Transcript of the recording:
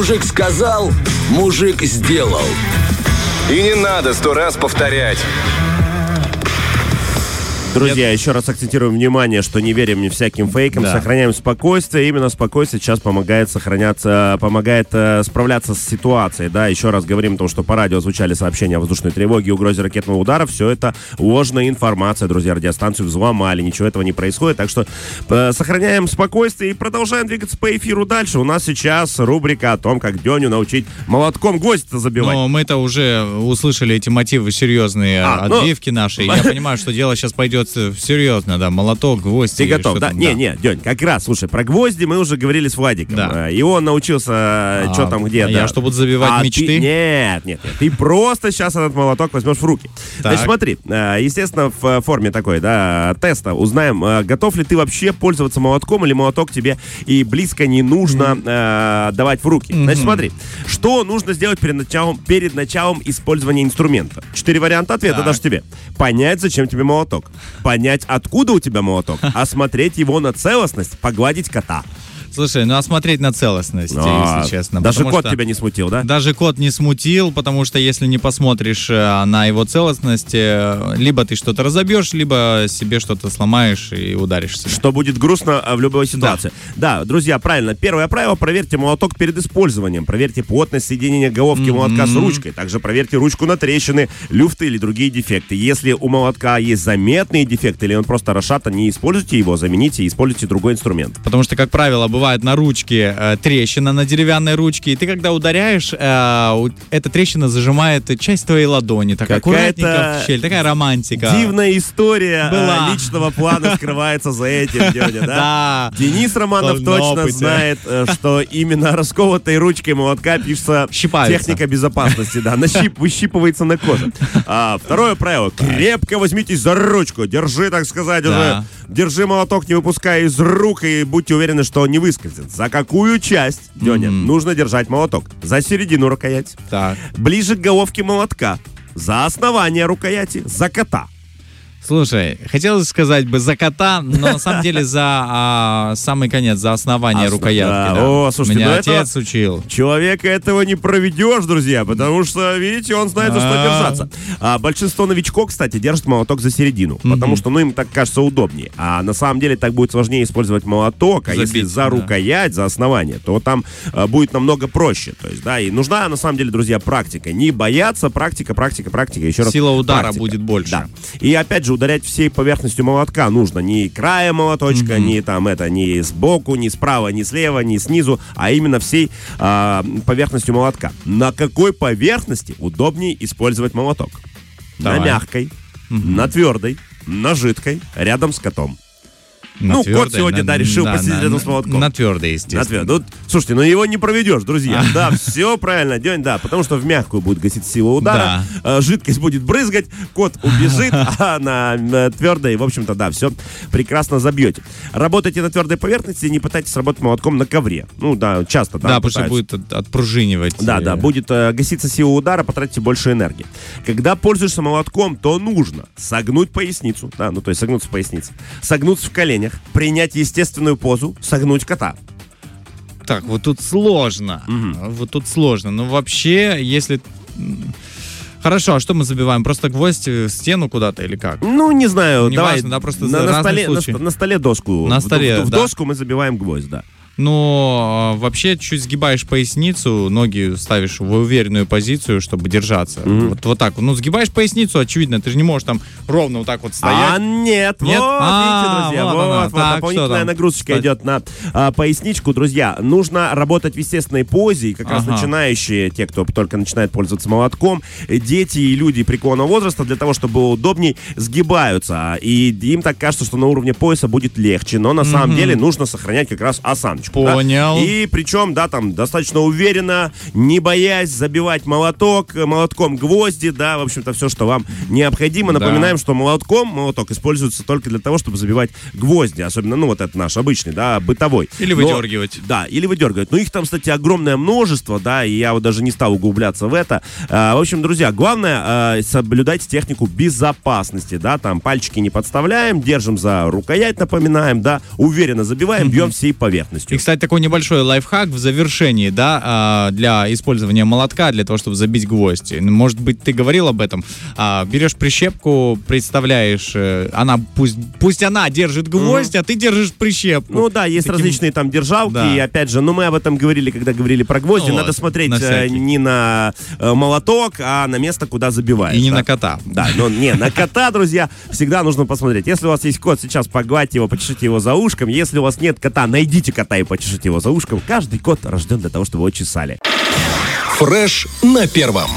Мужик сказал, мужик сделал. И не надо сто раз повторять. Друзья, еще раз акцентируем внимание, что не верим ни всяким фейкам, Да. сохраняем спокойствие. Именно спокойствие сейчас помогает сохраняться, помогает э, справляться с ситуацией. Да, еще раз говорим о том, что по радио звучали сообщения о воздушной тревоге и угрозе ракетного удара. Все это ложная информация, друзья. Радиостанцию взломали, ничего этого не происходит. Так что э, сохраняем спокойствие и продолжаем двигаться по эфиру дальше. У нас сейчас рубрика о том, как Деню научить молотком гвоздь забивать. Но мы-то уже услышали эти мотивы серьезные, А, ну- отбивки наши. и Я понимаю, что дело сейчас пойдет серьезно, да, молоток, гвоздь. Ты готов, да? там, Не, не, День, как раз, слушай, про гвозди мы уже говорили с Владиком. Да. Э, И он научился, что там, где, а да. я что, буду забивать А мечты? ты- Нет, нет, нет. Ты просто сейчас этот молоток возьмешь в руки. Значит, смотри, э, естественно, в э, форме такой, да, теста узнаем, э, готов ли ты вообще пользоваться молотком, или молоток тебе и близко не нужно э, давать в руки. Значит, смотри, что нужно сделать перед началом, перед началом использования инструмента? Четыре варианта ответа Так. даже тебе. Понять, зачем тебе молоток. Понять, откуда у тебя молоток. Осмотреть его на целостность. Погладить кота. Слушай, ну а смотреть на целостность, А, если честно. Даже кот что- тебя не смутил, да? Даже кот не смутил, потому что если не посмотришь э, на его целостность, э, либо ты что-то разобьешь, либо себе что-то сломаешь и ударишься. Что будет грустно а, в любой ситуации. Да. друзья, правильно. Первое правило, проверьте молоток перед использованием. Проверьте плотность соединения головки молотка с ручкой. Также проверьте ручку на трещины, люфты или другие дефекты. Если у молотка есть заметные дефекты или он просто расшатан, не используйте его, замените и используйте другой инструмент. Потому что, как правило, бывает на ручке э, трещина на деревянной ручке, и ты когда ударяешь, э, эта трещина зажимает часть твоей ладони. Так аккуратненько в щель. Такая романтика. Дивная история а, Была. личного плана скрывается за этим, Дёня, да? Да. Денис Романов точно знает, э, что именно расколотой ручкой молотка пишется техника безопасности, да, нащип, выщипывается на коже. А, второе правило. Крепко возьмитесь за ручку, держи, так сказать, уже, держи молоток, не выпуская из рук, и будьте уверены, что не выскользит. За какую часть, Деня, нужно держать молоток? За середину рукоять, Так. ближе к головке молотка, за основание рукояти, за кота. Слушай, хотелось сказать бы за кота, но на самом деле за а, самый конец, за основание Ос- рукоятки. да. да. О, слушайте, Меня ну отец учил. Человека этого не проведешь, друзья, потому что, видите, он знает, за что А. держаться. А большинство новичков, кстати, держат молоток за середину, потому что, ну, им так кажется удобнее. А на самом деле так будет сложнее использовать молоток, а если Забить, за да. рукоять, за основание, то там а, будет намного проще. То есть, да, и нужна, на самом деле, друзья, практика. Не бояться, практика, практика, практика, еще раз. Сила удара практика. будет больше. Да. И опять же, ударять всей поверхностью молотка нужно. Не края молоточка, не там это, не сбоку, не справа, не слева, не снизу, а именно всей а, поверхностью молотка. На какой поверхности удобнее использовать молоток? Давай. На мягкой, на твердой, на жидкой, рядом с котом. На Ну, кот твердой, сегодня, да, решил на- посидеть на- рядом с молотком. На твердой, На естественно. твер- Ну, слушайте, ну его не проведешь, друзья. Да, все правильно, День, да, потому что в мягкую будет гасить сила удара, э, жидкость будет брызгать, кот убежит, а на э, твердой, в общем-то, да, все прекрасно забьете. Работайте на твердой поверхности, не пытайтесь работать молотком на ковре. Ну, да, часто, да, Да, потому что пытаются. будет от- отпружинивать. Да, э, да, будет э, гаситься сила удара, потратите больше энергии. Когда пользуешься молотком, то нужно согнуть поясницу, да, ну то есть согнуться в пояснице, согнуться в коленях, принять естественную позу, согнуть кота. Так, вот тут сложно. Вот тут сложно. Но вообще, если... Хорошо, а что мы забиваем? Просто гвоздь в стену куда-то или как? Ну, не знаю, Не давай. важно, да, просто на, на столе, на, случаи. на столе доску. На В- столе, в, в да. доску мы забиваем гвоздь, да. Но э, вообще чуть сгибаешь поясницу, ноги ставишь в уверенную позицию, чтобы держаться. Вот, вот так. Ну, сгибаешь поясницу, очевидно, ты же не можешь там ровно вот так вот А стоять. нет, Нет? вот, А, видите, друзья, вот она. вот, Так, дополнительная нагрузочка Кстати. идет на а, поясничку, друзья. Нужно работать в естественной позе, и как раз Ага. начинающие, те, кто только начинает пользоваться молотком, э, дети и люди преклонного возраста, для того, чтобы было удобней, сгибаются. И им так кажется, что на уровне пояса будет легче, но на самом деле нужно сохранять как раз осаночку. Да. Понял. И причем, да, там достаточно уверенно, не боясь забивать молоток, э, молотком гвозди, да, в общем-то, все, что вам необходимо. Да. Напоминаем, что молотком молоток используется только для того, чтобы забивать гвозди, особенно, ну, вот это наш обычный, да, бытовой. Или Но- выдергивать. да, или выдергивать. Ну, их там, кстати, огромное множество, да, и я вот даже не стал углубляться в это. А, в общем, друзья, главное а, соблюдать технику безопасности, да, там пальчики не подставляем, держим за рукоять, напоминаем, да, уверенно забиваем, бьем всей поверхностью. И, кстати, такой небольшой лайфхак в завершении, да, а, для использования молотка, для того, чтобы забить гвоздь. Может быть, ты говорил об этом. А, берешь прищепку, представляешь, э, она пусть, пусть она держит гвоздь, а ты держишь прищепку. Ну да, есть Таким- различные там держалки, Да. и опять же, ну мы об этом говорили, когда говорили про гвозди, Ну надо вот, смотреть на э, всякий. не на э, молоток, а на место, куда забиваешь. И не да. на кота. Да, но не, на кота, друзья, всегда нужно посмотреть. Если у вас есть кот, сейчас погладьте его, почешите его за ушком. Если у вас нет кота, найдите кота и почешите его за ушком. Каждый кот рожден для того, чтобы его чесали. Фреш на первом.